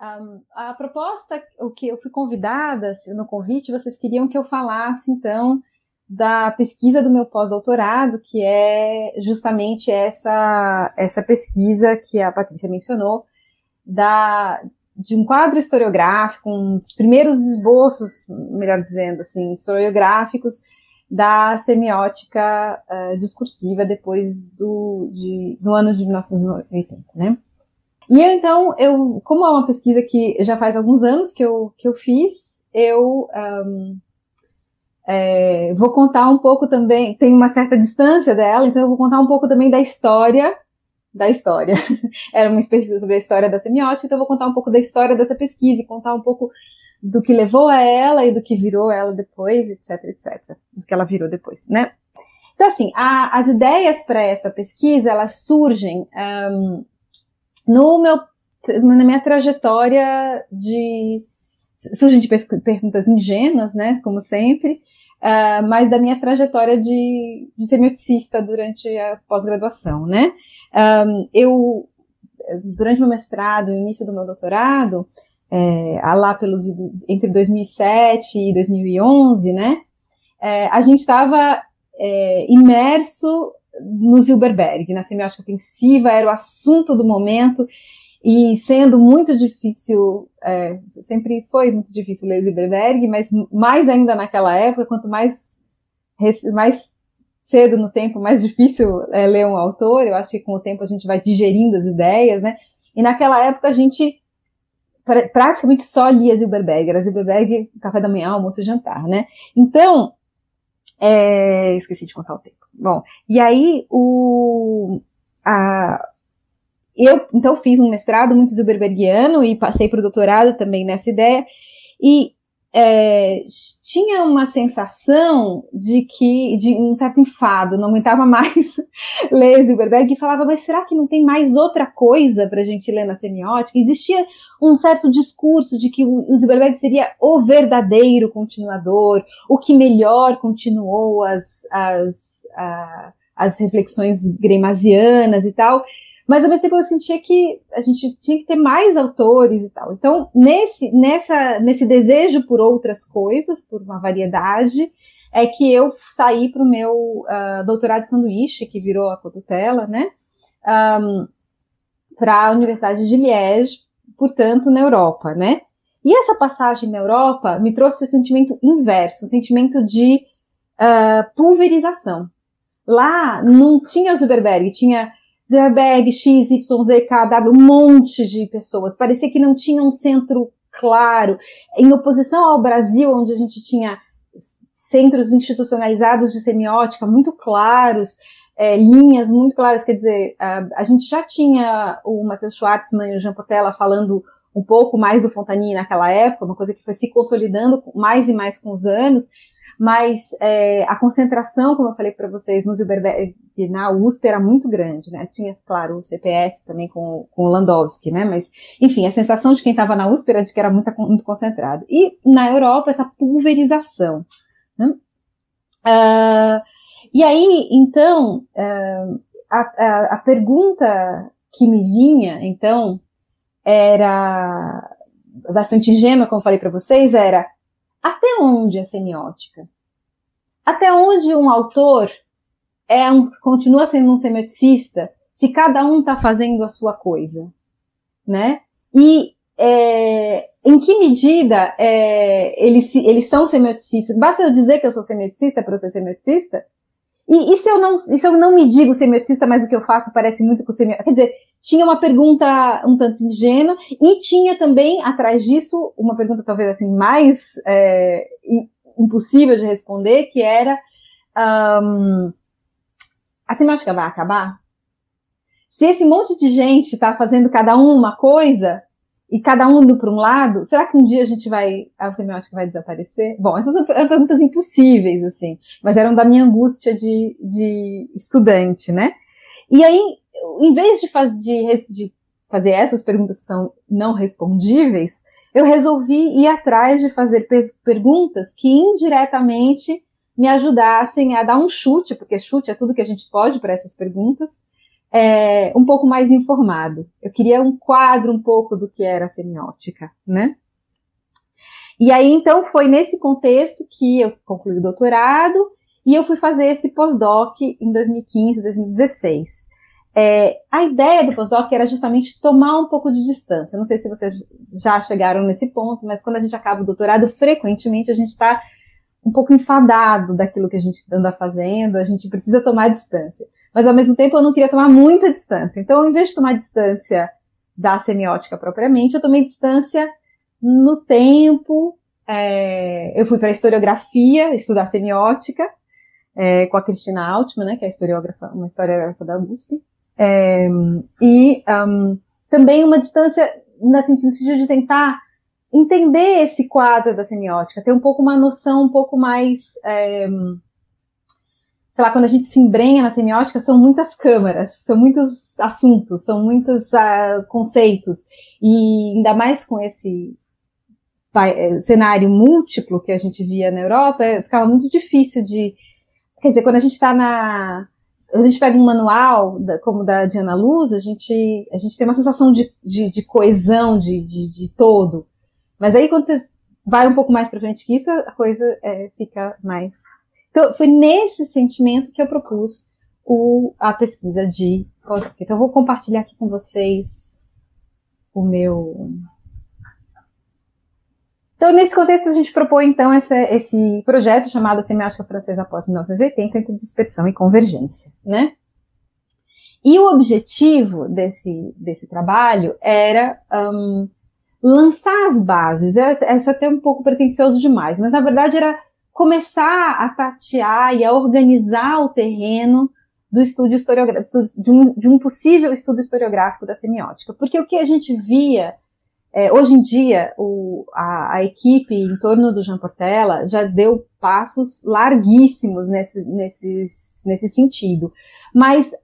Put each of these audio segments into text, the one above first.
Um, a proposta, o que eu fui convidada no convite, vocês queriam que eu falasse, então, da pesquisa do meu pós-doutorado, que é justamente essa, essa pesquisa que a Patrícia mencionou, da, de um quadro historiográfico, um dos primeiros esboços, melhor dizendo assim, historiográficos da semiótica uh, discursiva depois do, de, no ano de 1980, né? E então, eu, como é uma pesquisa que já faz alguns anos que eu, que eu fiz, eu um, é, vou contar um pouco também, tem uma certa distância dela, então eu vou contar um pouco também da história da história. Era uma pesquisa sobre a história da semiótica, então eu vou contar um pouco da história dessa pesquisa e contar um pouco do que levou a ela e do que virou ela depois, etc, etc. Do que ela virou depois, né? Então, assim, a, as ideias para essa pesquisa, elas surgem um, no meu, na minha trajetória de... Surgem de perguntas ingênuas, né, como sempre, uh, mas da minha trajetória de, de semioticista durante a pós-graduação, né? Um, eu, durante meu mestrado início do meu doutorado, é, lá pelos entre 2007 e 2011, né? É, a gente estava é, imerso no Zilberberg, na semiótica ofensiva, era o assunto do momento, e sendo muito difícil, é, sempre foi muito difícil ler Zilberberg, mas mais ainda naquela época, quanto mais, mais cedo no tempo, mais difícil é, ler um autor, eu acho que com o tempo a gente vai digerindo as ideias, né? E naquela época a gente praticamente só lia Zilberberg, era Zilberberg, café da manhã, almoço e jantar, né? Então, é, esqueci de contar o tempo. Bom, e aí o, a, eu então fiz um mestrado muito Zilberbergiano e passei para o doutorado também nessa ideia, e é, tinha uma sensação de que, de um certo enfado, não aguentava mais ler Zilberberg e falava, mas será que não tem mais outra coisa para a gente ler na semiótica? Existia um certo discurso de que o Zilberberg seria o verdadeiro continuador, o que melhor continuou as, as, a, as reflexões gremasianas e tal, mas ao mesmo tempo eu sentia que a gente tinha que ter mais autores e tal. Então, nesse, nessa, nesse desejo por outras coisas, por uma variedade, é que eu saí para o meu uh, doutorado de sanduíche, que virou a cotutela, né? Um, para a Universidade de Liège, portanto, na Europa, né? E essa passagem na Europa me trouxe o sentimento inverso, o sentimento de uh, pulverização. Lá não tinha Zuckerberg, tinha Zuckerberg, X, Y, K, W, um monte de pessoas. Parecia que não tinha um centro claro. Em oposição ao Brasil, onde a gente tinha centros institucionalizados de semiótica muito claros, é, linhas muito claras, quer dizer, a, a, gente já tinha o Matheus Schwartzman e o Jean Portela falando um pouco mais do Fontani naquela época, uma coisa que foi se consolidando mais e mais com os anos, mas é, a concentração, como eu falei para vocês, no Zilberberg, na USP era muito grande, né? Tinha, claro, o CPS também com, com o Landowski, né? Mas, enfim, a sensação de quem estava na USP era de que era muito, muito concentrado. E na Europa, essa pulverização. Né? Uh, e aí, então, uh, a, a, a pergunta que me vinha, então, era bastante ingênua, como falei para vocês, era até onde a semiótica? Até onde um autor é um, continua sendo um semioticista se cada um está fazendo a sua coisa, né? E é, em que medida é, eles, eles são semioticistas? Basta eu dizer que eu sou semioticista para eu ser semioticista? E, e, se eu não, e se eu não me digo semioticista, mas o que eu faço parece muito com semiótica? Quer dizer, tinha uma pergunta um tanto ingênua e tinha também atrás disso uma pergunta talvez assim mais é, impossível de responder, que era um, a semiótica vai acabar? Se esse monte de gente está fazendo cada um uma coisa, e cada um indo para um lado, será que um dia a gente vai, a semiótica vai desaparecer? Bom, essas eram perguntas impossíveis, assim, mas eram da minha angústia de, de estudante, né? E aí, em vez de, faz, de, de fazer essas perguntas que são não respondíveis, eu resolvi ir atrás de fazer perguntas que indiretamente me ajudassem a dar um chute, porque chute é tudo que a gente pode para essas perguntas, é, um pouco mais informado. Eu queria um quadro um pouco do que era a semiótica, né? E aí, então, foi nesse contexto que eu concluí o doutorado e eu fui fazer esse pós-doc em 2015, 2016. É, a ideia do pós-doc era justamente tomar um pouco de distância. Não sei se vocês já chegaram nesse ponto, mas quando a gente acaba o doutorado, frequentemente a gente está um pouco enfadado daquilo que a gente anda fazendo, a gente precisa tomar distância. Mas ao mesmo tempo eu não queria tomar muita distância. Então, ao invés de tomar distância da semiótica propriamente, eu tomei distância no tempo. É, eu fui para a historiografia, estudar semiótica, é, com a Cristina Altman, né, que é historiógrafa, uma historiógrafa da USP. É, e um, também uma distância no sentido de tentar entender esse quadro da semiótica, ter um pouco uma noção um pouco mais sei lá, quando a gente se embrenha na semiótica, são muitas câmaras, são muitos assuntos, são muitos uh, conceitos. E ainda mais com esse eh, cenário múltiplo que a gente via na Europa, eh, ficava muito difícil de. Quer dizer, quando a gente está na. A gente pega um manual, como da Diana Luz, a gente, a gente tem uma sensação de, de, de coesão de, de, de, todo. Mas aí, quando você vai um pouco mais para frente que isso, a coisa é, fica mais então, foi nesse sentimento que eu propus o, a pesquisa de pós Então, eu vou compartilhar aqui com vocês o meu. Então, nesse contexto, a gente propõe, então, essa, esse projeto chamado Semiótica Francesa após 1980, entre dispersão e convergência, né? E o objetivo desse, desse trabalho era um, lançar as bases. É, é até um pouco pretencioso demais, mas na verdade era começar a tatear e a organizar o terreno do estudo historiográfico, de um, de um possível estudo historiográfico da semiótica. Porque o que a gente via, é, hoje em dia, o, a, a, equipe em torno do Jean Portela já deu passos larguíssimos nesse, nesse, nesse sentido. Mas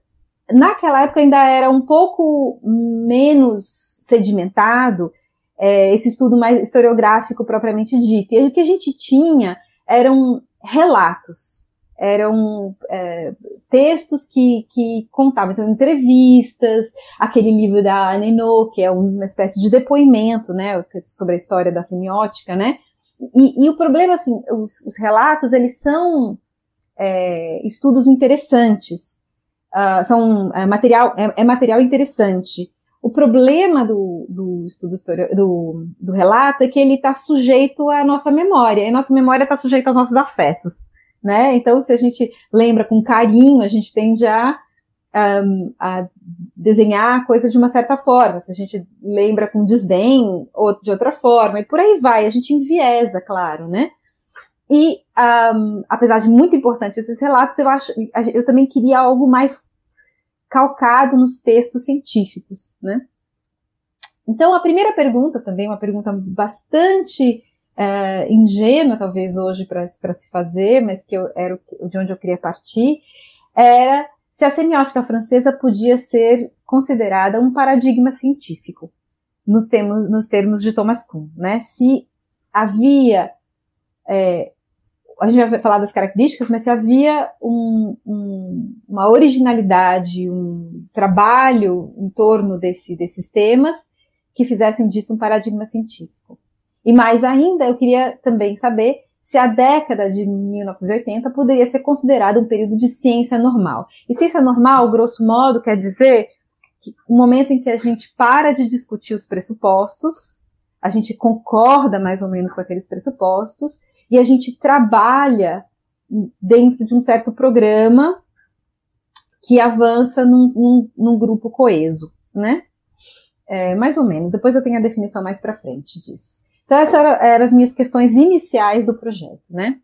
naquela época ainda era um pouco menos sedimentado é, esse estudo mais historiográfico propriamente dito. E o que a gente tinha eram relatos, eram é, textos que, que contavam, então, entrevistas, aquele livro da Aneno, que é uma espécie de depoimento, né, sobre a história da semiótica, né, e, e o problema, assim, os, os relatos, eles são é, estudos interessantes, uh, são é, material, é, é material interessante, o problema do, do estudo do, do relato é que ele está sujeito à nossa memória, e nossa memória está sujeita aos nossos afetos, né? Então, se a gente lembra com carinho, a gente tende a, um, a desenhar a coisa de uma certa forma, se a gente lembra com desdém, ou de outra forma, e por aí vai, a gente enviesa, claro, né? E, um, apesar de muito importante esses relatos, eu acho, eu também queria algo mais calcado nos textos científicos, né? Então, a primeira pergunta, também uma pergunta bastante é, ingênua, talvez hoje, para se fazer, mas que eu, era de onde eu queria partir, era se a semiótica francesa podia ser considerada um paradigma científico, nos termos, nos termos de Thomas Kuhn, né? Se havia é, a gente vai falar das características, mas se havia um, um, uma originalidade, um trabalho em torno desse, desses temas que fizessem disso um paradigma científico. E mais ainda, eu queria também saber se a década de 1980 poderia ser considerada um período de ciência normal. E ciência normal, grosso modo, quer dizer que o momento em que a gente para de discutir os pressupostos, a gente concorda mais ou menos com aqueles pressupostos e a gente trabalha dentro de um certo programa que avança num, num, num grupo coeso, né? É, mais ou menos. Depois eu tenho a definição mais para frente disso. Então essas eram, eram as minhas questões iniciais do projeto, né?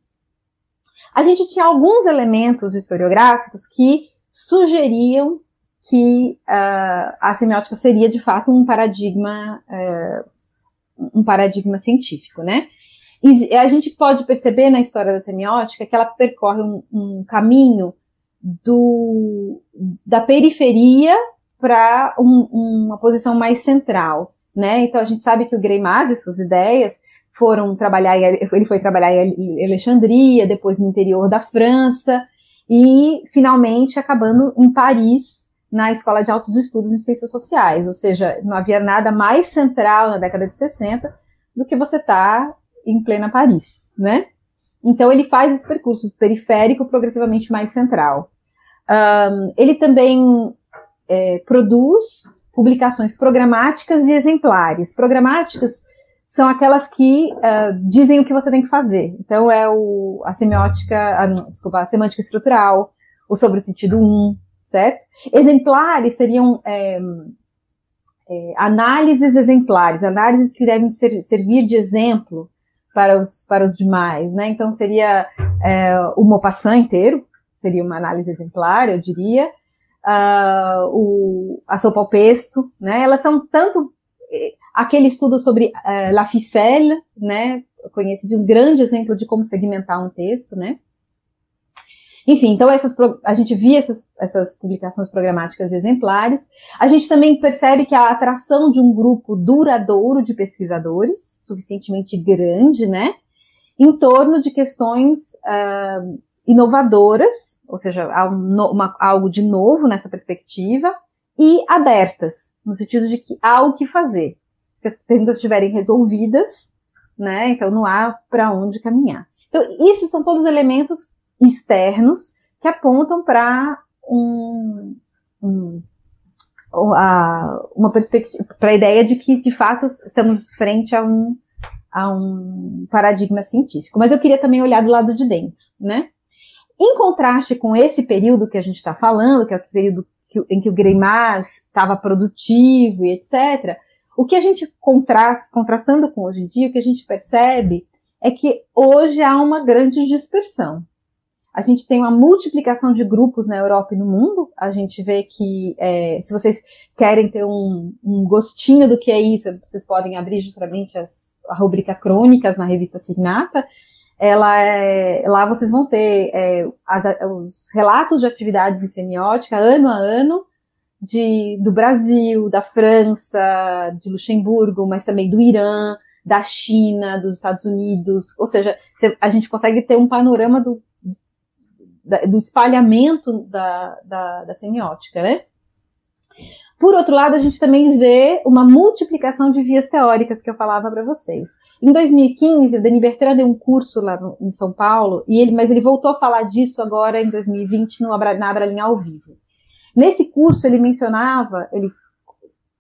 A gente tinha alguns elementos historiográficos que sugeriam que uh, a semiótica seria de fato um paradigma, uh, um paradigma científico, né? E a gente pode perceber na história da semiótica que ela percorre um, um caminho do, da periferia para um, uma posição mais central, né? Então a gente sabe que o Greimas e suas ideias foram trabalhar, ele foi trabalhar em Alexandria, depois no interior da França e finalmente acabando em Paris, na Escola de Altos Estudos em Ciências Sociais, ou seja, não havia nada mais central na década de 60 do que você estar tá em plena Paris, né? Então ele faz esse percurso periférico progressivamente mais central. Um, ele também é, produz publicações programáticas e exemplares. Programáticas são aquelas que uh, dizem o que você tem que fazer. Então é o, a semiótica, a, desculpa, a semântica estrutural, o sobre o sentido 1, certo? Exemplares seriam é, é, análises exemplares, análises que devem ser, servir de exemplo para os, para os demais, né? Então seria é, o Maupassant inteiro, seria uma análise exemplar, eu diria, uh, o, a sopa ao pesto, né? Elas são tanto aquele estudo sobre uh, La Ficelle, né? Conhecido um grande exemplo de como segmentar um texto, né? Enfim, então essas, a gente via essas, essas publicações programáticas exemplares. A gente também percebe que a atração de um grupo duradouro de pesquisadores, suficientemente grande, né? Em torno de questões uh, inovadoras, ou seja, um, uma, algo de novo nessa perspectiva, e abertas, no sentido de que há o que fazer. Se as perguntas estiverem resolvidas, né, então não há para onde caminhar. Então, esses são todos elementos externos que apontam para um, um, uma perspectiva, para a ideia de que, de fato, estamos frente a um, a um paradigma científico. Mas eu queria também olhar do lado de dentro, né? Em contraste com esse período que a gente está falando, que é o período que, em que o Greimas estava produtivo e etc., o que a gente contrasta, contrastando com hoje em dia, o que a gente percebe é que hoje há uma grande dispersão. A gente tem uma multiplicação de grupos na Europa e no mundo. A gente vê que, é, se vocês querem ter um, um, gostinho do que é isso, vocês podem abrir justamente as, a rubrica Crônicas na revista Signata ela é, lá vocês vão ter é, as, os relatos de atividades em semiótica ano a ano de, do Brasil, da França, de Luxemburgo, mas também do Irã, da China, dos Estados Unidos, ou seja, a gente consegue ter um panorama do, do espalhamento da, da, da semiótica, né? Por outro lado, a gente também vê uma multiplicação de vias teóricas que eu falava para vocês. Em 2015, o Dani Bertrand deu um curso lá no, em São Paulo, e ele, mas ele voltou a falar disso agora em 2020 no, na Abralinha ao vivo. Nesse curso, ele mencionava, ele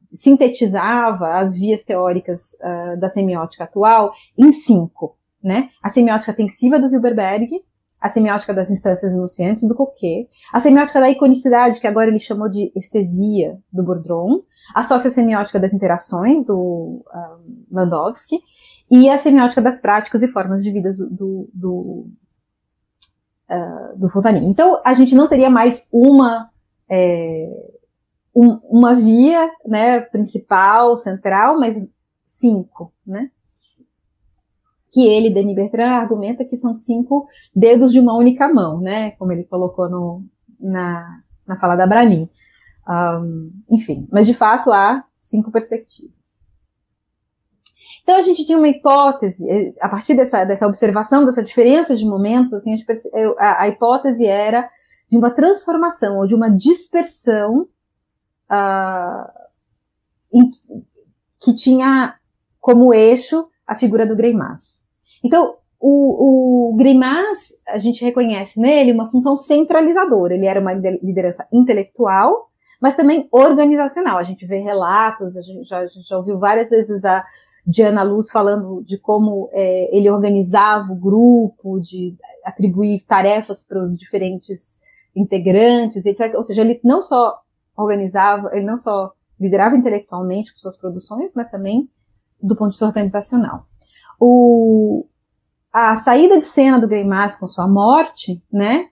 sintetizava as vias teóricas uh, da semiótica atual em cinco. Né? A semiótica tensiva do Zilberberg, a semiótica das instâncias enunciantes do Coquet, a semiótica da iconicidade, que agora ele chamou de estesia, do Bourdon, a sociossemiótica das interações, do um, Landowski, e a semiótica das práticas e formas de vida do, do, uh, do Fontaine. Então, a gente não teria mais uma, é, um, uma via né, principal, central, mas cinco, né? Que ele, Denis Bertrand, argumenta que são cinco dedos de uma única mão, né? Como ele colocou no, na, na fala da Bralin. Um, enfim, mas de fato há cinco perspectivas. Então a gente tinha uma hipótese, eh, a partir dessa, dessa observação, dessa diferença de momentos, assim, a, a, a hipótese era de uma transformação ou de uma dispersão uh, em, que tinha como eixo a figura do Greimas. Então, o, o Greimas, a gente reconhece nele uma função centralizadora. Ele era uma liderança intelectual, mas também organizacional. A gente vê relatos, a gente já, a gente já ouviu várias vezes a Diana Luz falando de como é, ele organizava o grupo, de atribuir tarefas para os diferentes integrantes, etc. Ou seja, ele não só organizava, ele não só liderava intelectualmente com suas produções, mas também do ponto de vista organizacional. O, a saída de cena do Greimas com sua morte, né,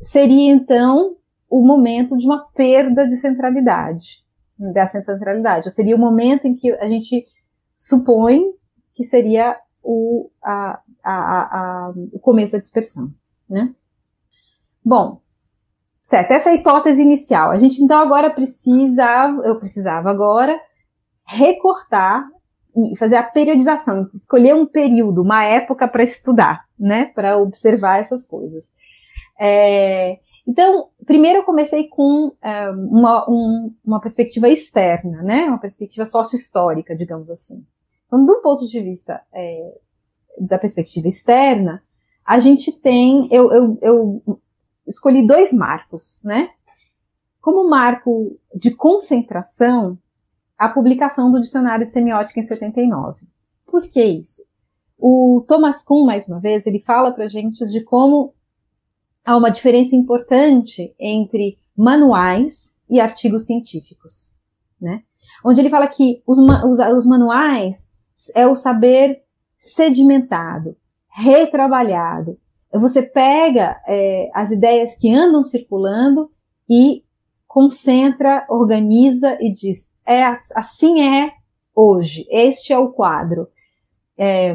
seria então o momento de uma perda de centralidade, dessa centralidade. Ou seria o momento em que a gente supõe que seria o, a, a, a, o começo da dispersão, né? Bom, certo, essa é a hipótese inicial. A gente então agora precisava, eu precisava agora recortar e fazer a periodização, escolher um período, uma época para estudar, né, para observar essas coisas. É, Então, primeiro eu comecei com é, uma, um, uma perspectiva externa, né? Uma perspectiva sócio-histórica, digamos assim. Então, do ponto de vista é, da perspectiva externa, a gente tem, eu, eu, eu escolhi dois marcos, né? Como marco de concentração, a publicação do Dicionário de Semiótica em 79. Por que isso? O Thomas Kuhn, mais uma vez, ele fala para a gente de como há uma diferença importante entre manuais e artigos científicos, né? Onde ele fala que os, os, os manuais é o saber sedimentado, retrabalhado. Você pega é, as ideias que andam circulando e concentra, organiza e diz: é assim é hoje. Este é o quadro. É,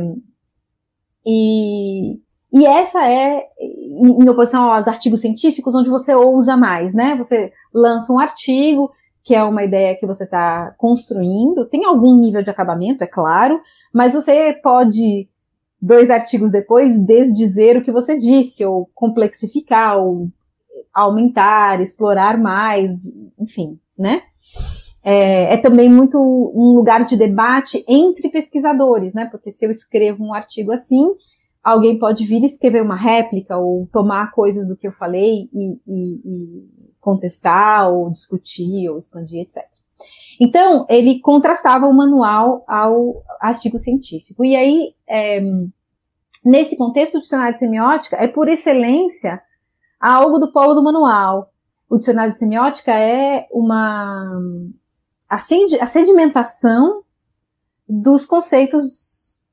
e, e essa é, em oposição aos artigos científicos, onde você ousa mais, né? Você lança um artigo, que é uma ideia que você está construindo, tem algum nível de acabamento, é claro, mas você pode, dois artigos depois, desdizer o que você disse, ou complexificar, ou aumentar, explorar mais, enfim, né? É, é, também muito um lugar de debate entre pesquisadores, né? Porque se eu escrevo um artigo assim, alguém pode vir escrever uma réplica ou tomar coisas do que eu falei e, e, e contestar ou discutir ou expandir, etc. Então, ele contrastava o manual ao artigo científico. E aí, é, nesse contexto, o dicionário de semiótica é, por excelência, algo do polo do manual. O dicionário de semiótica é uma a, sedimentação dos conceitos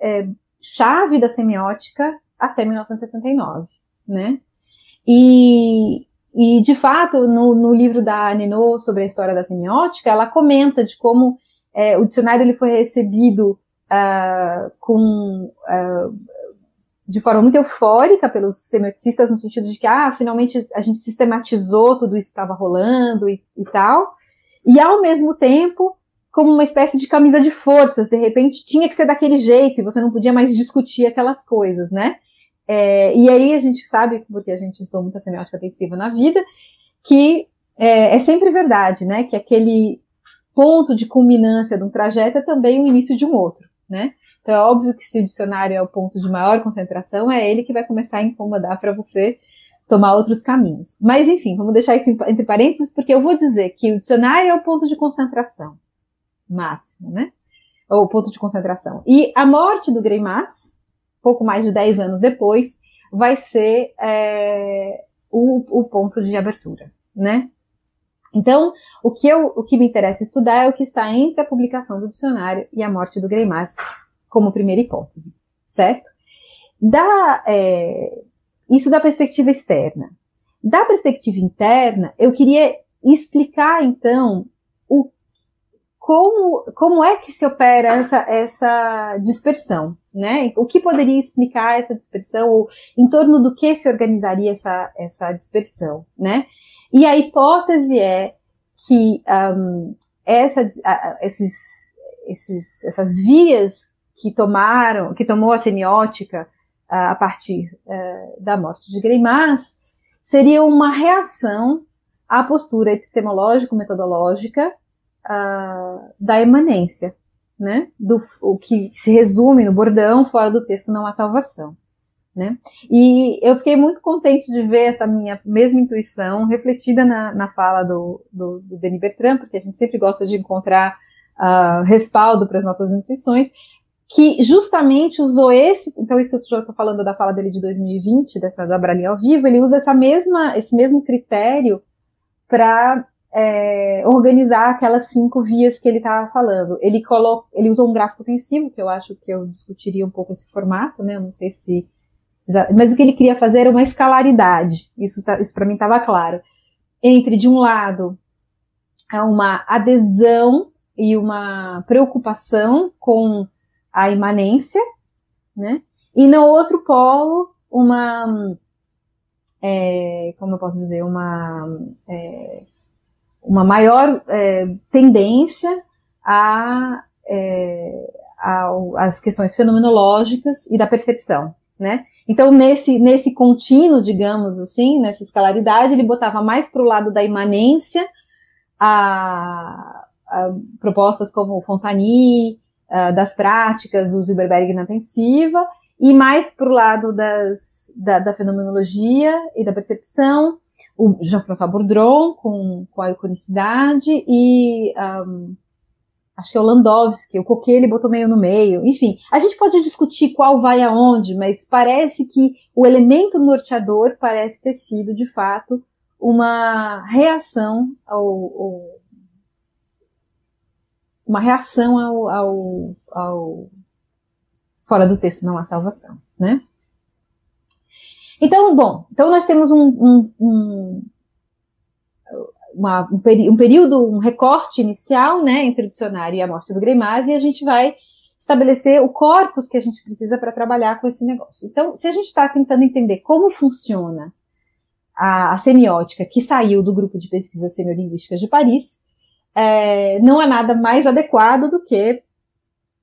é, chave da semiótica até 1979, né? E, e de fato, no, no livro da Nino sobre a história da semiótica, ela comenta de como é, o dicionário ele foi recebido uh, com uh, de forma muito eufórica pelos semioticistas no sentido de que ah, finalmente a gente sistematizou tudo isso que estava rolando e, e tal e ao mesmo tempo como uma espécie de camisa de forças, de repente tinha que ser daquele jeito e você não podia mais discutir aquelas coisas, né? É, e aí a gente sabe, porque a gente estudou muita semiótica tensiva na vida, que é, é, sempre verdade, né? Que aquele ponto de culminância de um trajeto é também o início de um outro, né? Então é óbvio que se o dicionário é o ponto de maior concentração, é ele que vai começar a incomodar para você tomar outros caminhos. Mas, enfim, vamos deixar isso entre parênteses, porque eu vou dizer que o dicionário é o ponto de concentração máximo, né? Ou ponto de concentração. E a morte do Greimas, pouco mais de 10 anos depois, vai ser é, o, o ponto de abertura, né? Então, o que, eu, o que me interessa estudar é o que está entre a publicação do dicionário e a morte do Greimas, como primeira hipótese, certo? Da, é, isso da perspectiva externa. Da perspectiva interna, eu queria explicar então o como, como é que se opera essa, essa dispersão, né? O que poderia explicar essa dispersão ou em torno do que se organizaria essa, essa dispersão, né? E a hipótese é que um, essa, esses, esses, essas vias que tomaram, que tomou a semiótica a partir uh, da morte de Greimas, seria uma reação à postura epistemológico-metodológica da emanência, né? Do, o que se resume no bordão, fora do texto não há salvação. Né? E eu fiquei muito contente de ver essa minha mesma intuição refletida na, na fala do, do, do Denis Bertrand, porque a gente sempre gosta de encontrar uh, respaldo para as nossas intuições, que justamente usou esse, então isso eu estou falando da fala dele de 2020, dessa da Brali ao vivo, ele usa essa mesma, esse mesmo critério para é, organizar aquelas cinco vias que ele estava falando. Ele coloca, ele usou um gráfico tensivo, que eu acho que eu discutiria um pouco esse formato, né? Eu não sei se, mas o que ele queria fazer era uma escalaridade. Isso, tá, isso para mim estava claro. Entre de um lado uma adesão e uma preocupação com a imanência, né? E no outro polo, uma, é, como eu posso dizer, uma, é, uma maior é, tendência a, é, as questões fenomenológicas e da percepção. né? Então, nesse, nesse contínuo, digamos assim, nessa escalaridade, ele botava mais para o lado da imanência, a, a propostas como Fontani, a, das práticas, o Zilberberg na intensiva, e mais para o lado das, da, da, fenomenologia e da percepção, o Jean-François Bourdron com, com a iconicidade e um, acho que é o Landowski, o Coquet ele botou meio no meio, enfim. A gente pode discutir qual vai aonde, mas parece que o elemento norteador parece ter sido, de fato, uma reação ao, ao uma reação ao, ao, ao, fora do texto não há salvação, né? Então, bom, então nós temos um, um, um uma, um, peri um, período, um recorte inicial, né, entre o dicionário e a morte do Greimas, e a gente vai estabelecer o corpus que a gente precisa para trabalhar com esse negócio. Então, se a gente está tentando entender como funciona a, a, semiótica que saiu do grupo de pesquisas semiolinguísticas de Paris, é, não há nada mais adequado do que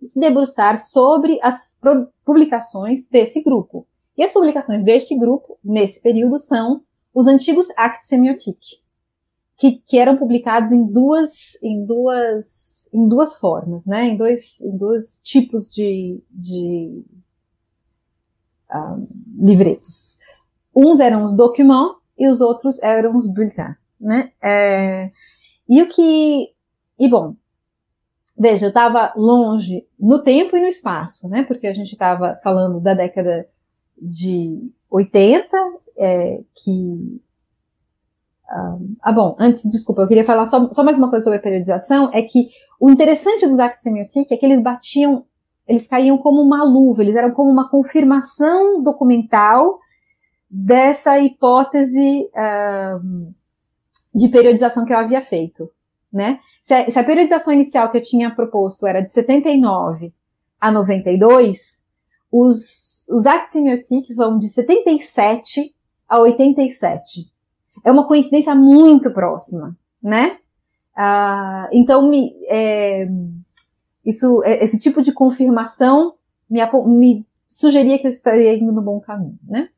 se debruçar sobre as publicações desse grupo. E as publicações desse grupo, nesse período, são os antigos Actes Semiotiques, que, que eram publicados em duas, em duas, em duas formas, né? Em dois, em dois tipos de, de um, livretos. Uns eram os documents e os outros eram os bulletins, né? É, e o que, e bom, veja, eu estava longe no tempo e no espaço, né? Porque a gente estava falando da década de 80, é, que ah, bom, antes, desculpa, eu queria falar só, só mais uma coisa sobre a periodização, é que o interessante dos actos semiotiques é que eles batiam, eles caíam como uma luva, eles eram como uma confirmação documental dessa hipótese uh, de periodização que eu havia feito, né? Se a, se a periodização inicial que eu tinha proposto era de 79 a 92, os, os actos semiotiques vão de 77 a 87 é uma coincidência muito próxima, né? Ah, então, me, é, isso, é, esse tipo de confirmação me, me sugeria que eu estaria indo no bom caminho, né?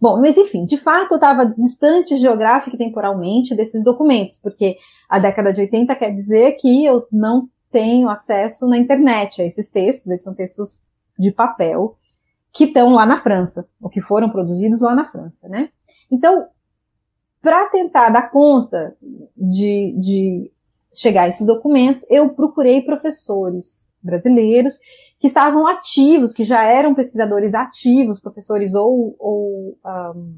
Bom, mas enfim, de fato eu estava distante geográfica e temporalmente desses documentos, porque a década de 80 quer dizer que eu não tenho acesso na internet a esses textos, esses são textos de papel que estão lá na França, ou que foram produzidos lá na França, né? Então, para tentar dar conta de, de chegar a esses documentos, eu procurei professores brasileiros que estavam ativos, que já eram pesquisadores ativos, professores ou, ou um,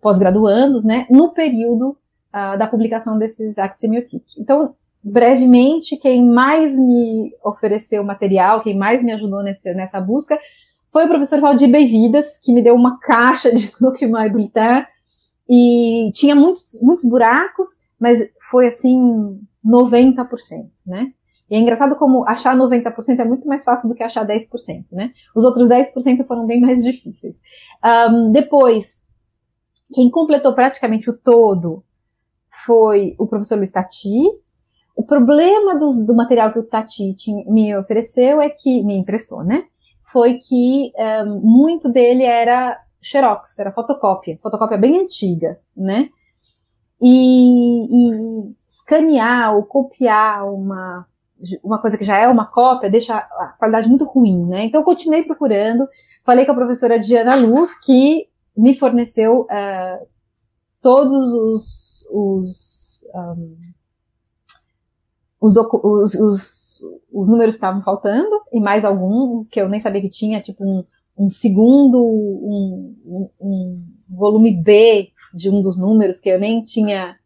pós-graduandos, né, no período uh, da publicação desses Acts Semiotiques. Então, brevemente, quem mais me ofereceu material, quem mais me ajudou nesse, nessa busca, foi o professor Valdir Beividas, que me deu uma caixa de documentos bulletin e tinha muitos, muitos buracos, mas foi assim 90%, né? E é engraçado como achar 90% é muito mais fácil do que achar 10%, né? Os outros 10% foram bem mais difíceis. Um, depois, quem completou praticamente o todo foi o professor Luiz Tati. O problema do, do material que o Tati tinha, me ofereceu é que, me emprestou, né? Foi que um, muito dele era xerox, era fotocópia, fotocópia bem antiga, né? E, e escanear ou copiar uma, uma coisa que já é uma cópia deixa a qualidade muito ruim, né? Então eu continuei procurando, falei com a professora Diana Luz, que me forneceu uh, todos os, os, um, os, os, os, os, números que estavam faltando, e mais alguns que eu nem sabia que tinha, tipo um, um segundo, um, um, um, volume B de um dos números que eu nem tinha,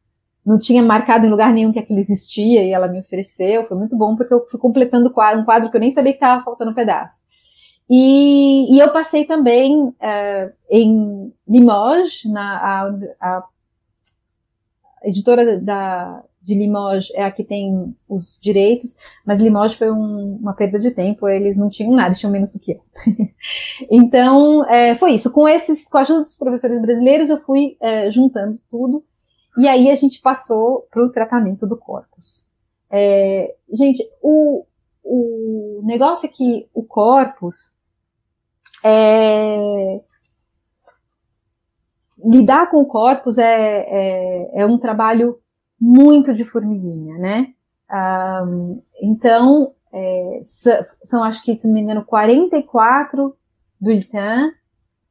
não tinha marcado em lugar nenhum que aquilo existia e ela me ofereceu. Foi muito bom porque eu fui completando um quadro que eu nem sabia que estava faltando um pedaço. E, e eu passei também uh, em Limoges, na a, a editora da, de Limoges é a que tem os direitos, mas Limoges foi um, uma perda de tempo, eles não tinham nada, tinham menos do que eu. então, é, foi isso. Com esses, com a ajuda dos professores brasileiros, eu fui é, juntando tudo, e aí a gente passou para o tratamento do corpus. É, gente, o, o negócio é que o corpus, é, lidar com corpos é, é, é, um trabalho muito de formiguinha, né? Um, então, é, são, acho que, se não me engano, 44 bulletins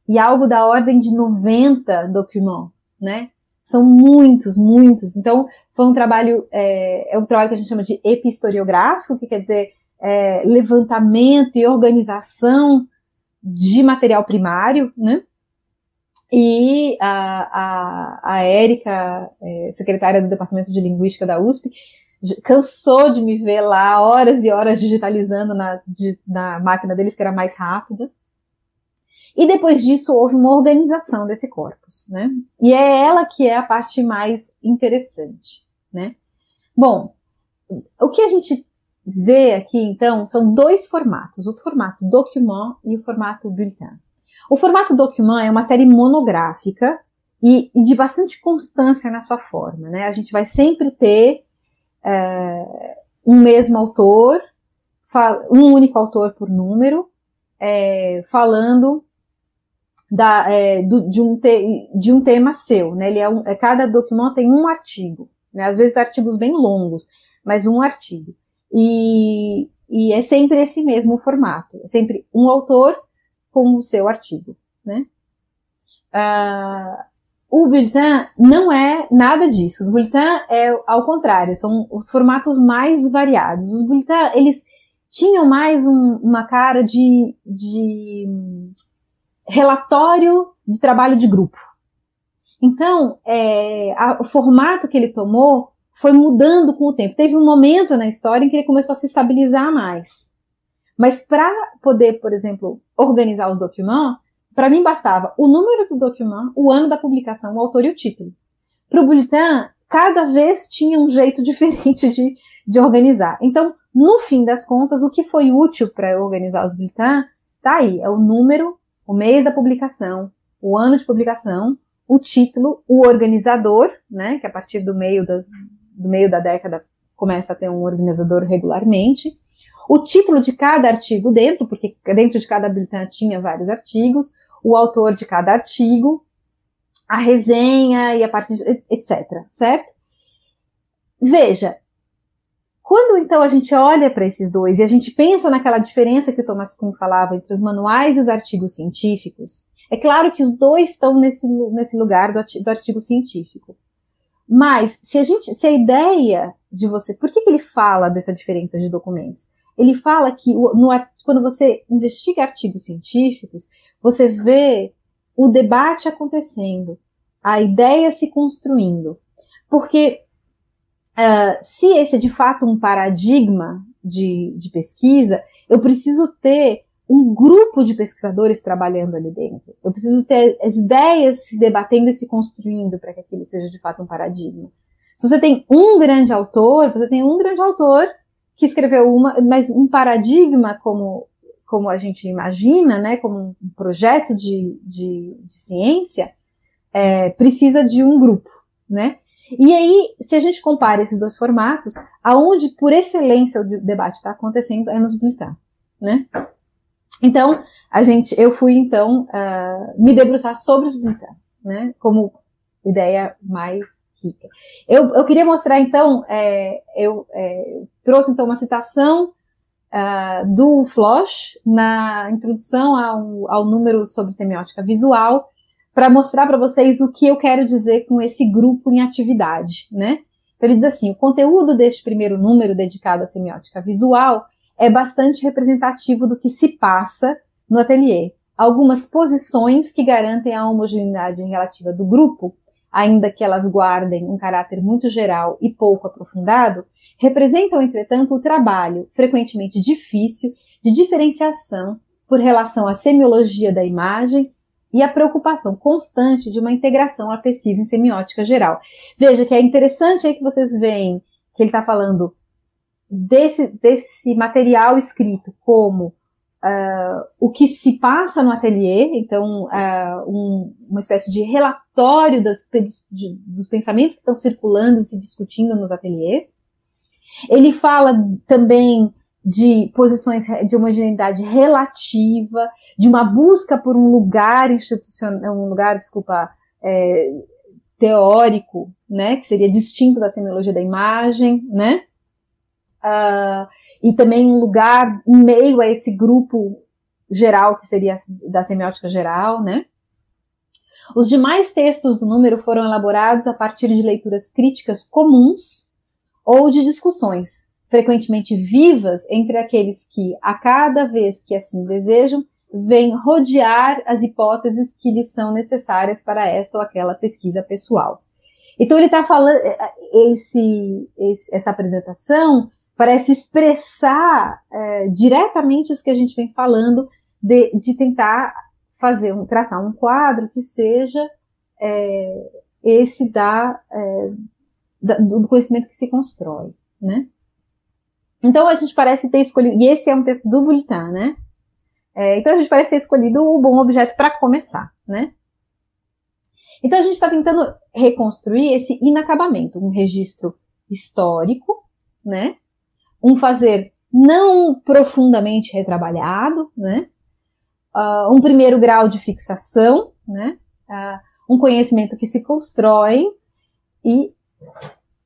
e algo da ordem de 90 documentos, né? São muitos, muitos. Então, foi um trabalho, é, é um trabalho que a gente chama de epistoriográfico, que quer dizer é, levantamento e organização de material primário, né? E a, a, a Érica, é, secretária do Departamento de Linguística da USP, cansou de me ver lá horas e horas digitalizando na, de, na máquina deles, que era mais rápida. E depois disso houve uma organização desse corpus, né? E é ela que é a parte mais interessante, né? Bom, o que a gente vê aqui então são dois formatos, o formato document e o formato bulletin. O formato document é uma série monográfica e, e de bastante constância na sua forma, né? A gente vai sempre ter é, um mesmo autor, um único autor por número, é, falando da, é, do, de, um te, de um tema seu, né? Ele é um, é, cada documento tem um artigo, né? Às vezes artigos bem longos, mas um artigo. E, e é sempre esse mesmo formato, é sempre um autor com o seu artigo, né? Uh, o bulletin não é nada disso. O bulletin é ao contrário, são os formatos mais variados. Os bulletins, eles tinham mais um, uma cara de, de relatório de trabalho de grupo. Então, é, a, o formato que ele tomou foi mudando com o tempo. Teve um momento na história em que ele começou a se estabilizar mais. Mas para poder, por exemplo, organizar os documentos, para mim bastava o número do documento, o ano da publicação, o autor e o título. Para o bulletin, cada vez tinha um jeito diferente de, de organizar. Então, no fim das contas, o que foi útil para organizar os bulletins, tá aí, é o número, o mês da publicação, o ano de publicação, o título, o organizador, né, que a partir do meio da, do meio da década começa a ter um organizador regularmente, o título de cada artigo dentro, porque dentro de cada bulletin tinha vários artigos, o autor de cada artigo, a resenha e a parte, etc, certo? Veja, quando então a gente olha para esses dois e a gente pensa naquela diferença que o Thomas Kuhn falava entre os manuais e os artigos científicos, é claro que os dois estão nesse, nesse lugar do, do artigo científico. Mas se a gente, se a ideia de você, por que, que ele fala dessa diferença de documentos? ele fala que no, quando você investiga artigos científicos, você vê o debate acontecendo, a ideia se construindo. Porque uh, se esse é de fato um paradigma de, de pesquisa, eu preciso ter um grupo de pesquisadores trabalhando ali dentro. Eu preciso ter as ideias se debatendo e se construindo para que aquilo seja de fato um paradigma. Se você tem um grande autor, você tem um grande autor que escreveu uma, mas um paradigma como, como a gente imagina, né, como um projeto de, de, de ciência, é, precisa de um grupo, né? E aí, se a gente compara esses dois formatos, aonde por excelência o debate está acontecendo é nos bulletins, né? Então, a gente, eu fui então uh, me debruçar sobre os bulletins, né? Como ideia mais rica. Eu, eu queria mostrar, então, é, eu é, trouxe então uma citação uh, do Floch na introdução ao, ao número sobre semiótica visual, para mostrar para vocês o que eu quero dizer com esse grupo em atividade, né? Então, ele diz assim: o conteúdo deste primeiro número dedicado à semiótica visual é bastante representativo do que se passa no ateliê. Algumas posições que garantem a homogeneidade relativa do grupo ainda que elas guardem um caráter muito geral e pouco aprofundado, representam, entretanto, o trabalho, frequentemente difícil, de diferenciação por relação à semiologia da imagem e a preocupação constante de uma integração à pesquisa em semiótica geral. Veja que é interessante aí que vocês veem que ele está falando desse, desse material escrito como uh, o que se passa no ateliê, então uh, um, uma espécie de relatório das, de, dos pensamentos que estão circulando e se discutindo nos ateliês. Ele fala também de posições de homogeneidade relativa, de uma busca por um lugar institucional, um lugar, desculpa, é, teórico, né, que seria distinto da semiologia da imagem, né, uh, e também um lugar em meio a esse grupo geral que seria da semiótica geral, né. Os demais textos do número foram elaborados a partir de leituras críticas comuns ou de discussões, frequentemente vivas entre aqueles que, a cada vez que assim desejam, vêm rodear as hipóteses que lhes são necessárias para esta ou aquela pesquisa pessoal. Então ele está falando é, é, esse, esse, essa apresentação parece expressar é, diretamente isso que a gente vem falando de, de tentar fazer um, traçar um quadro que seja é, esse da, é, da, do conhecimento que se constrói, né? Então a gente parece ter escolhido, e esse é um texto do Bulletin, né? É, então a gente parece ter escolhido o bom objeto para começar, né? Então a gente está tentando reconstruir esse inacabamento, um registro histórico, né? Um fazer não profundamente retrabalhado, né? Uh, um primeiro grau de fixação, né? Uh, um conhecimento que se constrói e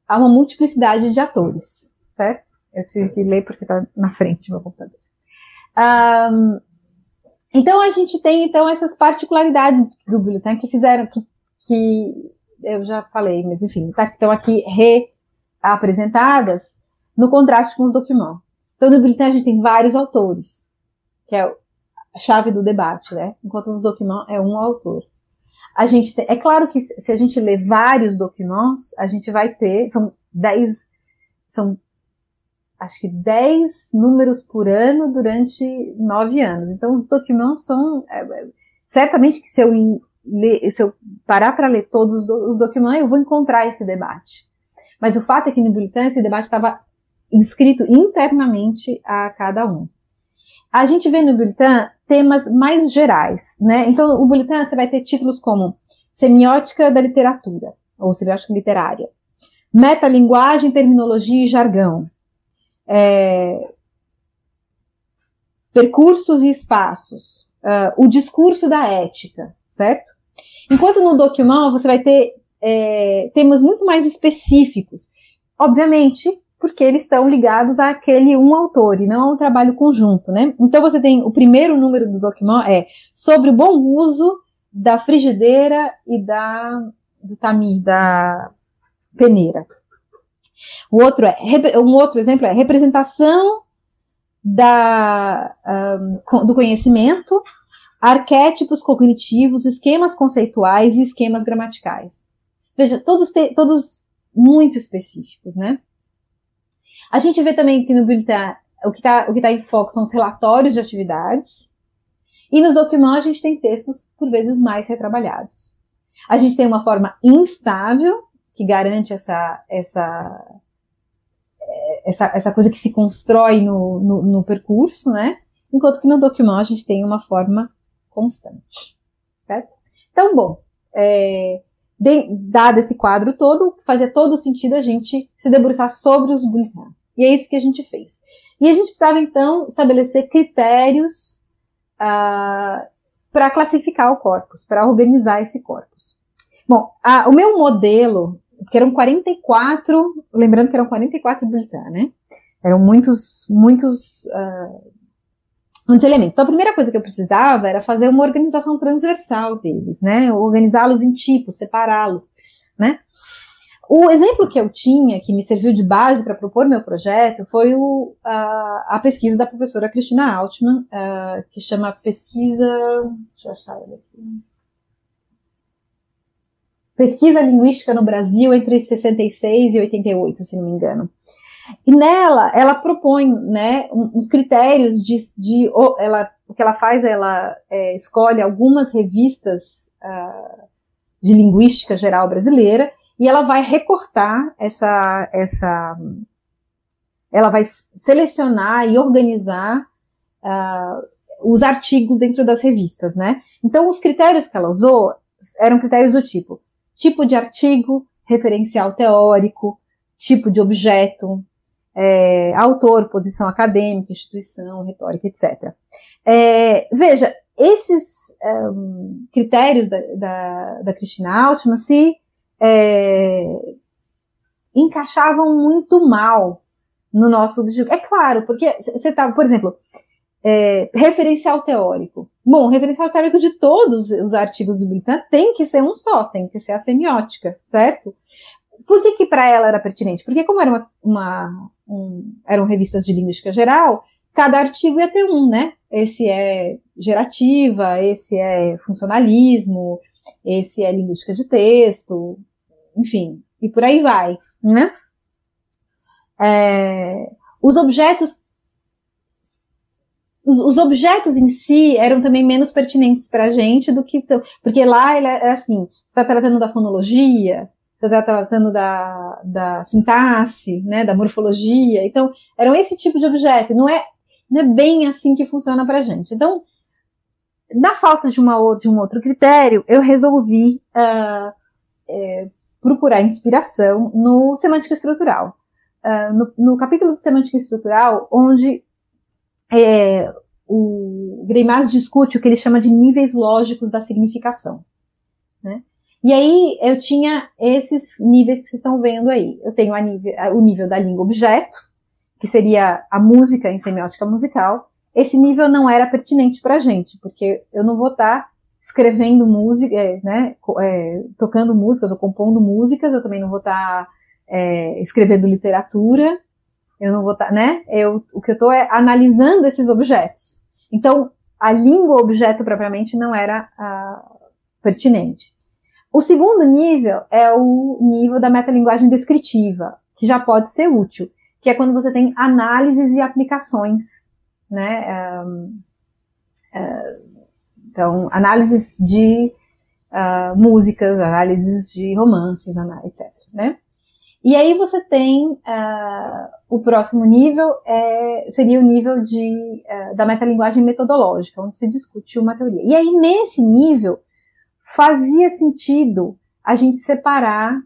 há uma multiplicidade de atores, certo? Eu tive que ler porque está na frente do meu computador. Um, então a gente tem então essas particularidades do bulletin que fizeram que, que eu já falei, mas enfim, tá, estão aqui reapresentadas no contraste com os documentos. Então no bulletin a gente tem vários autores, que é a chave do debate, né? Enquanto nos documentos é um autor. A gente tem, é claro que se a gente ler vários documentos, a gente vai ter, são dez, são acho que 10 números por ano durante nove anos. Então, os documentos são. É, é certamente que se eu, se eu parar para ler todos os, os documentos, eu vou encontrar esse debate. Mas o fato é que no Bulletin esse debate estava inscrito internamente a cada um. A gente vê no Bulletin temas mais gerais, né? Então, o Bulletin você vai ter títulos como Semiótica da Literatura, ou Semiótica Literária, Metalinguagem, Terminologia e Jargão, é, percursos e espaços, uh, o discurso da ética, certo? Enquanto no document você vai ter é, temas muito mais específicos, obviamente, porque eles estão ligados àquele um autor e não a um trabalho conjunto, né? Então você tem o primeiro número do document é sobre o bom uso da frigideira e da do tami, da peneira. O outro é, um outro exemplo é representação da, um, do conhecimento, arquétipos cognitivos, esquemas conceituais e esquemas gramaticais. Veja, todos, te, todos muito específicos, né? A gente vê também que no Bulletin o que está tá em foco são os relatórios de atividades, e nos documentos a gente tem textos, por vezes, mais retrabalhados. A gente tem uma forma instável, que garante essa, essa, essa, essa coisa que se constrói no, no, no percurso, né? Enquanto que no document a gente tem uma forma constante, certo? Então, bom, é, de, dado esse quadro todo, fazia todo sentido a gente se debruçar sobre os bulletins. E é isso que a gente fez. E a gente precisava, então, estabelecer critérios uh, para classificar o corpus, para organizar esse corpus. Bom, a, o meu modelo porque eram 44, lembrando que eram 44 bulletins, né? Eram muitos, muitos, uh, muitos elementos. Então, a primeira coisa que eu precisava era fazer uma organização transversal deles, né? Organizá-los em tipos, separá-los, né? O exemplo que eu tinha, que me serviu de base para propor meu projeto, foi o, a, a, pesquisa da professora Cristina Altman, uh, que chama Pesquisa. Deixa eu achar ela aqui pesquisa linguística no Brasil entre 66 e 88, se não me engano. E nela, ela propõe, né, uns critérios de, de ela, o que ela faz, ela é, escolhe algumas revistas uh, de linguística geral brasileira e ela vai recortar essa, essa, ela vai selecionar e organizar uh, os artigos dentro das revistas, né? Então, os critérios que ela usou eram critérios do tipo tipo de artigo, referencial teórico, tipo de objeto, é, autor, posição acadêmica, instituição, retórica, etc. É, veja, esses um, critérios da, da, da Cristina Altman se é, encaixavam muito mal no nosso objetivo. É claro, porque você tá, por exemplo, é, referencial teórico. Bom, referencial teórico de todos os artigos do Britan tem que ser um só, tem que ser a semiótica, certo? Por que que para ela era pertinente? Porque como era uma, uma um, eram revistas de linguística geral, cada artigo ia ter um, né? Esse é gerativa, esse é funcionalismo, esse é linguística de texto, enfim, e por aí vai, né? É, os objetos os, os, objetos em si eram também menos pertinentes para a gente do que porque lá ele é assim, você está tratando da fonologia, você está tratando da, da sintaxe, né, da morfologia, então eram esse tipo de objeto, não é não é bem assim que funciona para a gente. Então, na falta de, uma, de um outro critério, eu resolvi uh, é, procurar inspiração no semântica estrutural. Uh, no, no, capítulo de semântica estrutural, onde é, o Greimas discute o que ele chama de níveis lógicos da significação. Né? E aí eu tinha esses níveis que vocês estão vendo aí. Eu tenho nível, o nível da língua objeto, que seria a música em semiótica musical. Esse nível não era pertinente para a gente, porque eu não vou estar tá escrevendo música, é, né, é, tocando músicas ou compondo músicas, eu também não vou estar tá, é, escrevendo literatura, eu não vou estar, tá, né, eu, o que eu estou é analisando esses objetos. Então, a língua objeto propriamente não era pertinente. O segundo nível é o nível da metalinguagem descritiva, que já pode ser útil que é quando você tem análises e aplicações, né? Um, uh, então, análises de uh, músicas, análises de romances, etc. Né? E aí você tem uh, o próximo nível é, seria o nível de, uh, da metalinguagem metodológica, onde se discute uma teoria. E aí nesse nível fazia sentido a gente separar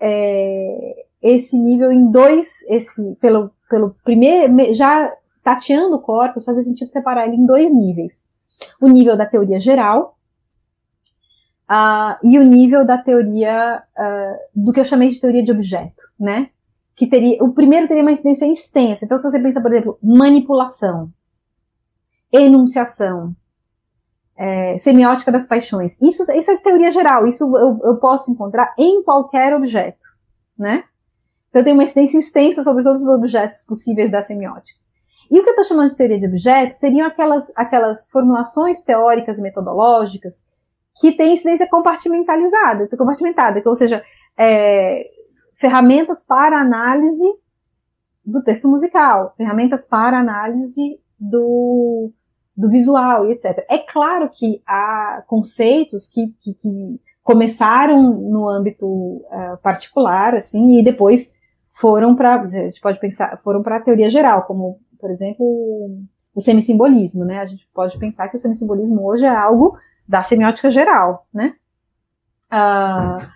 é, esse nível em dois, esse, pelo, pelo primeiro, já tateando o corpus, fazia sentido separar ele em dois níveis. O nível da teoria geral uh, e o nível da teoria, uh, do que eu chamei de teoria de objeto, né? Que teria, o primeiro teria uma incidência extensa. Então, se você pensa, por exemplo, manipulação, enunciação, é, semiótica das paixões, isso, isso é teoria geral, isso eu, eu posso encontrar em qualquer objeto, né? Então tem uma incidência extensa sobre todos os objetos possíveis da semiótica. E o que eu estou chamando de teoria de objetos seriam aquelas, aquelas formulações teóricas e metodológicas que têm incidência compartimentalizada, compartimentada, ou seja, é, ferramentas para análise do texto musical, ferramentas para análise do, do visual e etc. É claro que há conceitos que, que, que começaram no âmbito uh, particular, assim, e depois foram para, a gente pode pensar, foram para a teoria geral, como, por exemplo, o semissimbolismo, né? A gente pode pensar que o semissimbolismo hoje é algo da semiótica geral, né? Uh,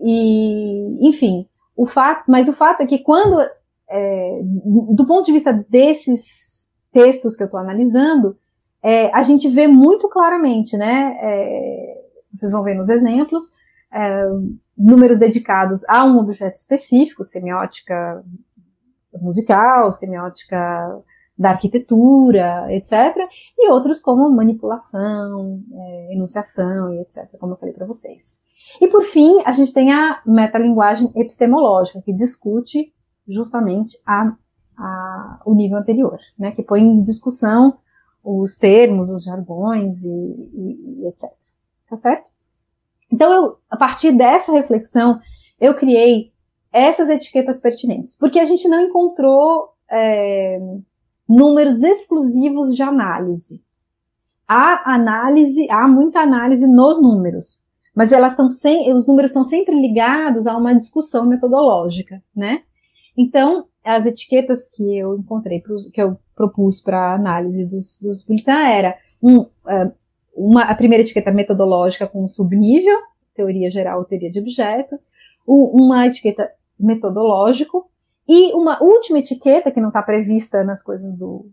e, enfim, o fato, mas o fato é que quando, é, do ponto de vista desses textos que eu estou analisando, é, a gente vê muito claramente, né? É, vocês vão ver nos exemplos, é, números dedicados a um objeto específico, semiótica musical, semiótica da arquitetura, etc., e outros como manipulação, é, enunciação e etc., como eu falei para vocês. E por fim, a gente tem a metalinguagem epistemológica, que discute justamente a, a, o nível anterior, né, que põe em discussão os termos, os jargões e, e, e etc. Tá certo? Então, eu, a partir dessa reflexão, eu criei essas etiquetas pertinentes, porque a gente não encontrou é, números exclusivos de análise. Há análise, há muita análise nos números, mas elas estão sem, os números estão sempre ligados a uma discussão metodológica, né? Então, as etiquetas que eu encontrei, que eu propus para análise dos, dos Bulletin era um, uh, uma, a primeira etiqueta metodológica com subnível, teoria geral, teoria de objeto, uma etiqueta metodológico E uma última etiqueta, que não está prevista nas coisas do,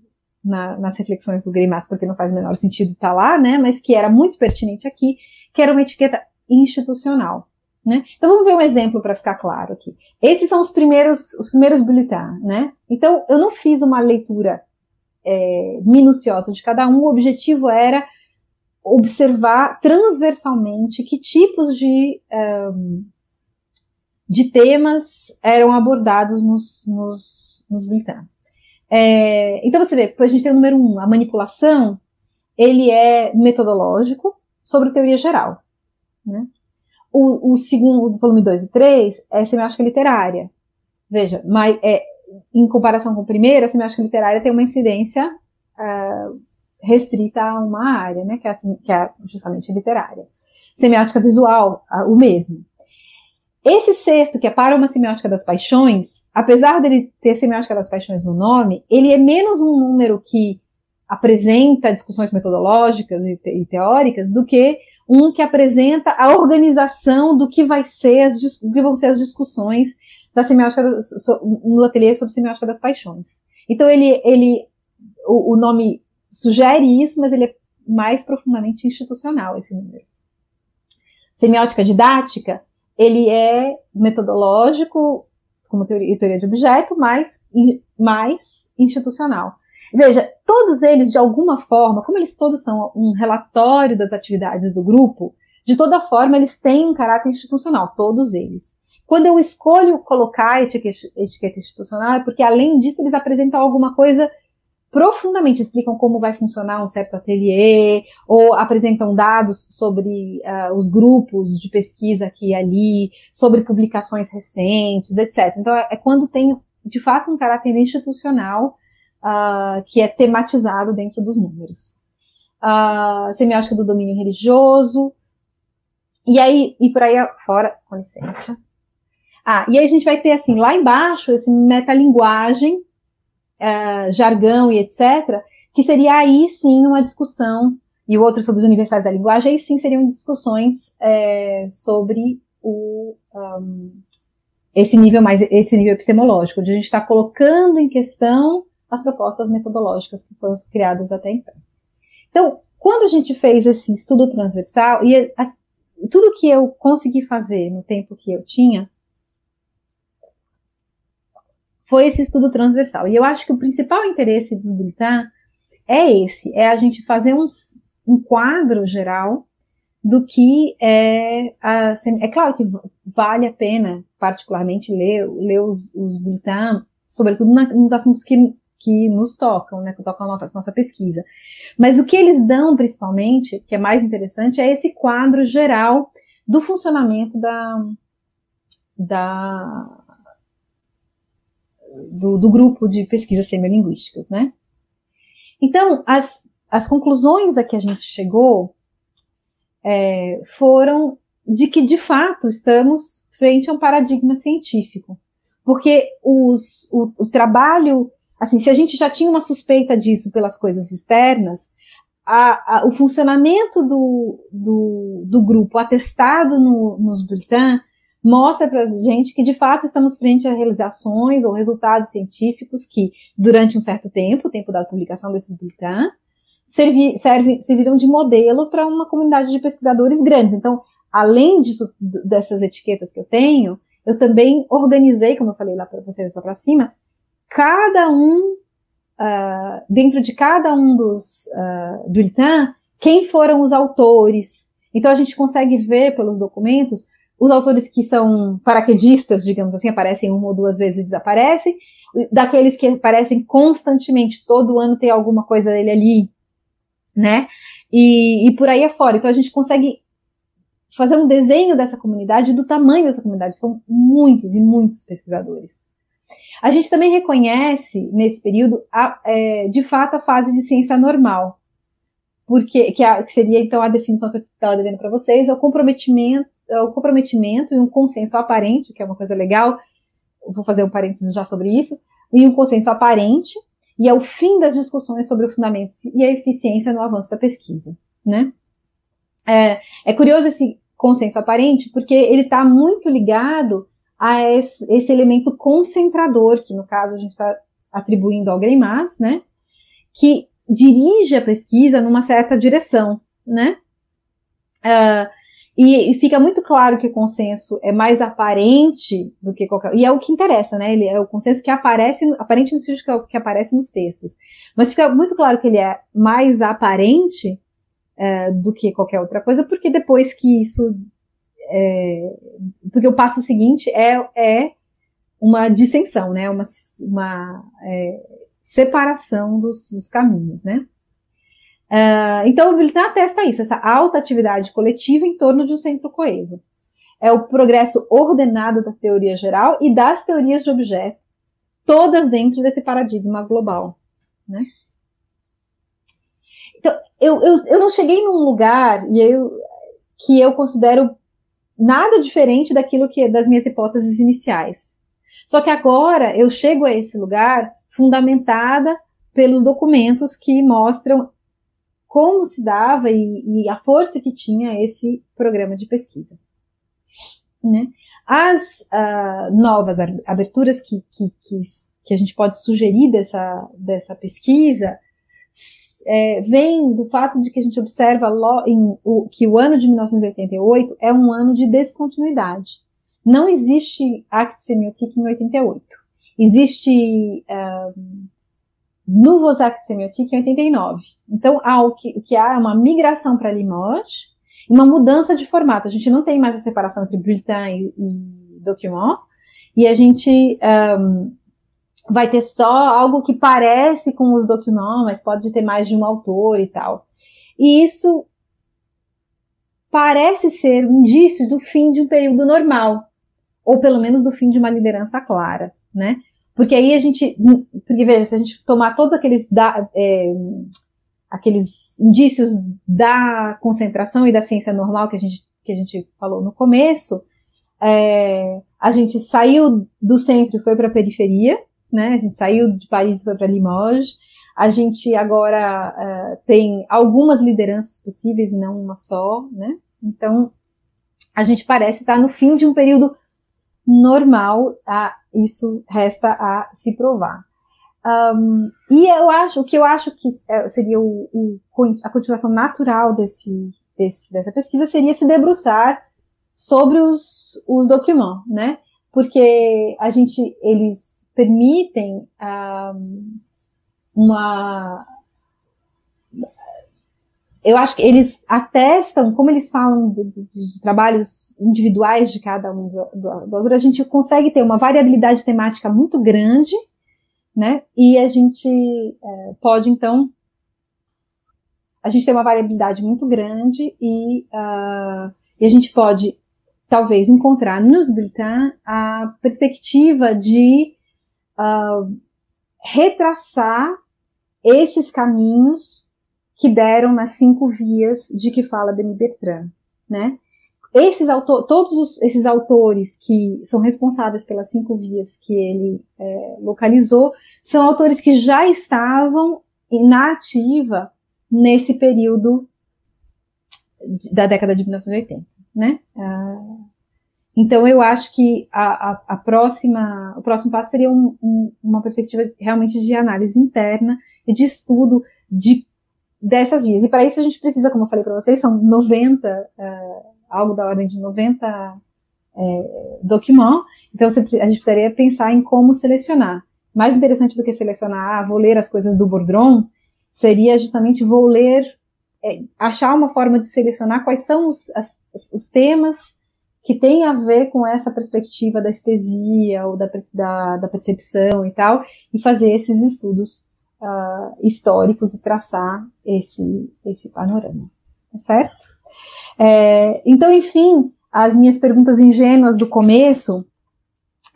na, nas reflexões do Grimas, porque não faz o menor sentido estar tá lá, né, mas que era muito pertinente aqui, que era uma etiqueta institucional. Né? Então vamos ver um exemplo para ficar claro aqui. Esses são os primeiros, os primeiros bulletins, né? Então eu não fiz uma leitura é, minuciosa de cada um. O objetivo era observar transversalmente que tipos de um, de temas eram abordados nos, nos, nos bulletins. É, então você vê, a gente tem o número um, a manipulação, ele é metodológico sobre teoria geral. Né? O, o segundo, do volume 2 e 3, é semiótica literária. Veja, mas, é, em comparação com o primeiro, a semiótica literária tem uma incidência uh, restrita a uma área, né, que é, assim, que é justamente literária. Semiótica visual, uh, o mesmo. Esse sexto, que é para uma semiótica das paixões, apesar dele ter semiótica das paixões no nome, ele é menos um número que apresenta discussões metodológicas e, te e teóricas do que um que apresenta a organização do que vai ser as, que vão ser as discussões da semiótica no ateliê sobre semiótica das paixões. Então ele, ele o, o nome sugere isso, mas ele é mais profundamente institucional esse número. Semiótica didática, ele é metodológico, como teoria, teoria de objeto, mas mais institucional. Veja, todos eles, de alguma forma, como eles todos são um relatório das atividades do grupo, de toda forma, eles têm um caráter institucional, todos eles. Quando eu escolho colocar etiqueta, etiqueta institucional, é porque, além disso, eles apresentam alguma coisa profundamente, explicam como vai funcionar um certo ateliê, ou apresentam dados sobre uh, os grupos de pesquisa aqui e ali, sobre publicações recentes, etc. Então, é, quando tem, de fato, um caráter institucional uh, que é tematizado dentro dos números. Uh, semiótica do domínio religioso. E aí, e por aí fora, com licença. Ah, e aí a gente vai ter assim, lá embaixo, esse metalinguagem, uh, jargão e etc., que seria aí sim uma discussão, e o outro sobre os universais da linguagem, aí sim seriam discussões é, sobre o, um, esse nível mais, esse nível epistemológico, onde a gente está colocando em questão as propostas metodológicas que foram criadas até então. Então, quando a gente fez esse estudo transversal, e as, tudo que eu consegui fazer no tempo que eu tinha, foi esse estudo transversal. E eu acho que o principal interesse dos bulletins é esse, é a gente fazer um, um quadro geral do que é a, é claro que vale a pena particularmente ler, ler os, os bulletins, sobretudo na, nos assuntos que que nos tocam, né, que tocam a nossa, nossa pesquisa. Mas o que eles dão, principalmente, que é mais interessante, é esse quadro geral do funcionamento da, da do, do grupo de pesquisas semiolinguísticas, né? Então, as, as conclusões a que a gente chegou é, foram de que, de fato, estamos frente a um paradigma científico. Porque os, o, o trabalho Assim, se a gente já tinha uma suspeita disso pelas coisas externas, a, a, o funcionamento do, do, do grupo atestado no, nos bulletins mostra para a gente que, de fato, estamos frente a realizações ou resultados científicos que, durante um certo tempo, o tempo da publicação desses bulletins, servi, serviram de modelo para uma comunidade de pesquisadores grandes. Então, além disso, dessas etiquetas que eu tenho, eu também organizei, como eu falei lá para vocês lá para cima, cada um, uh, dentro de cada um dos uh, quem foram os autores. Então a gente consegue ver pelos documentos os autores que são paraquedistas, digamos assim, aparecem uma ou duas vezes e desaparecem, daqueles que aparecem constantemente, todo ano tem alguma coisa dele ali, né? E, e por aí afora. Então a gente consegue fazer um desenho dessa comunidade, do tamanho dessa comunidade. São muitos e muitos pesquisadores. A gente também reconhece, nesse período, a, é, de fato, a fase de ciência normal, porque que, a, que seria, então, a definição que eu estava devendo para vocês, é o comprometimento, é o comprometimento e um consenso aparente, que é uma coisa legal, vou fazer um parênteses já sobre isso, e um consenso aparente, e é o fim das discussões sobre o fundamento e a eficiência no avanço da pesquisa, né? É, é curioso esse consenso aparente, porque ele está muito ligado a esse, esse elemento concentrador, que no caso a gente está atribuindo ao Greimas, né? Que dirige a pesquisa numa certa direção, né? Uh, e, e, fica muito claro que o consenso é mais aparente do que qualquer. E é o que interessa, né? Ele é o consenso que aparece, aparente no sentido que, que aparece nos textos. Mas fica muito claro que ele é mais aparente é, do que qualquer outra coisa, porque depois que isso. É, porque o passo seguinte é, é uma dissensão, né? Uma, uma é, separação dos, dos caminhos, né? Uh, então, o Biltan atesta isso, essa alta atividade coletiva em torno de um centro coeso. É o progresso ordenado da teoria geral e das teorias de objeto, todas dentro desse paradigma global. Né? Então, eu, eu, eu não cheguei num lugar e eu, que eu considero nada diferente daquilo que das minhas hipóteses iniciais. Só que agora eu chego a esse lugar fundamentada pelos documentos que mostram como se dava e, e a força que tinha esse programa de pesquisa. Né? As uh, novas aberturas que, que, que, que, a gente pode sugerir dessa, dessa pesquisa é, vem do fato de que a gente observa em, o, que o ano de 1988 é um ano de descontinuidade. Não existe Act Semiotic em 88. Existe uh, no Vosac Semiotic em 89. Então, há o que, o que há é uma migração para Limoges uma mudança de formato. A gente não tem mais a separação entre bulletin e, e document, e a gente um, vai ter só algo que parece com os documents, mas pode ter mais de um autor e tal. E isso parece ser um indício do fim de um período normal, ou pelo menos do fim de uma liderança clara, né? Porque aí a gente, porque veja, se a gente tomar todos aqueles, da, é, aqueles indícios da concentração e da ciência normal que a gente, que a gente falou no começo, é, a gente saiu do centro e foi para a periferia, né? A gente saiu de Paris e foi para Limoges. A gente agora é, tem algumas lideranças possíveis e não uma só, né? Então, a gente parece estar no fim de um período normal, a, isso resta a se provar. Um, e eu acho, o que eu acho que é, seria o, o, a continuação natural desse, desse, dessa pesquisa seria se debruçar sobre os, os documentos, né? Porque a gente, eles permitem um, uma, eu acho que eles atestam, como eles falam de, de, de trabalhos individuais de cada um do, autor, a gente consegue ter uma variabilidade temática muito grande, né? E a gente é, pode, então, a gente tem uma variabilidade muito grande e, uh, e a gente pode, talvez, encontrar nos bulletins a perspectiva de uh, retraçar esses caminhos que deram nas cinco vias de que fala Denis Bertrand, né? Esses autores, todos os, esses autores que são responsáveis pelas cinco vias que ele é, localizou, são autores que já estavam na ativa nesse período da década de 1980, né? Ah, então eu acho que a, a, a, próxima, o próximo passo seria um, um, uma perspectiva realmente de análise interna e de estudo de dessas vias. E para isso a gente precisa, como eu falei para vocês, são 90, uh, é, algo da ordem de 90 é, documents. Então a gente precisaria pensar em como selecionar. Mais interessante do que selecionar, ah, vou ler as coisas do Bourdron, seria justamente vou ler, é, achar uma forma de selecionar quais são os, as, os temas que têm a ver com essa perspectiva da estesia ou da, da, da percepção e tal, e fazer esses estudos uh, históricos e traçar esse, esse panorama, tá certo? É, então, enfim, as minhas perguntas ingênuas do começo,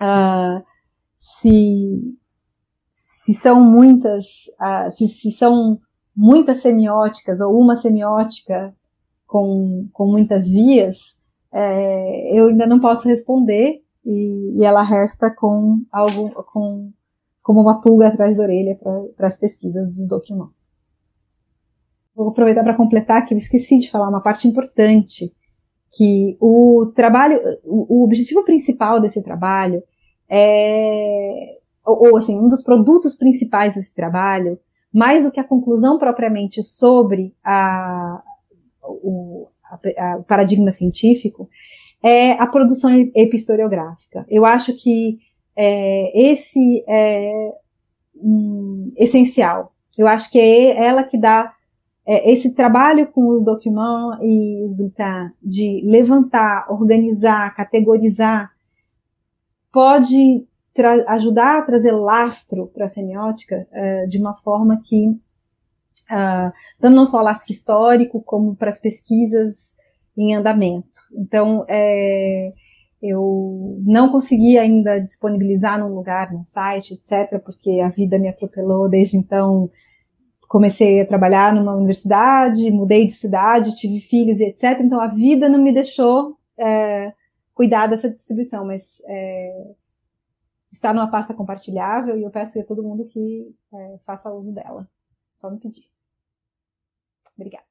uh, se, se são muitas, uh, se, se são muitas semióticas ou uma semiótica com, com muitas vias, é, eu ainda não posso responder e, e, ela resta com algo, com como uma pulga atrás da orelha para as pesquisas dos documentos. Vou aproveitar para completar que eu esqueci de falar uma parte importante que o trabalho, o, o objetivo principal desse trabalho é, ou, ou assim, um dos produtos principais desse trabalho, mais do que a conclusão propriamente sobre a, o, a, a, paradigma científico, é a produção epistoriográfica. Eu acho que é, esse é um, essencial. Eu acho que é ela que dá é, esse trabalho com os documents e os bulletins de levantar, organizar, categorizar, pode ajudar a trazer lastro para a semiótica uh, de uma forma que, uh, dando não só lastro histórico, como para as pesquisas em andamento. Então, é, eu não consegui ainda disponibilizar num lugar, no site, etc., porque a vida me atropelou desde então. Comecei a trabalhar numa universidade, mudei de cidade, tive filhos e etc. Então a vida não me deixou é, cuidar dessa distribuição, mas é, está numa pasta compartilhável e eu peço a todo mundo que é, faça uso dela. Só me pedir. Obrigada.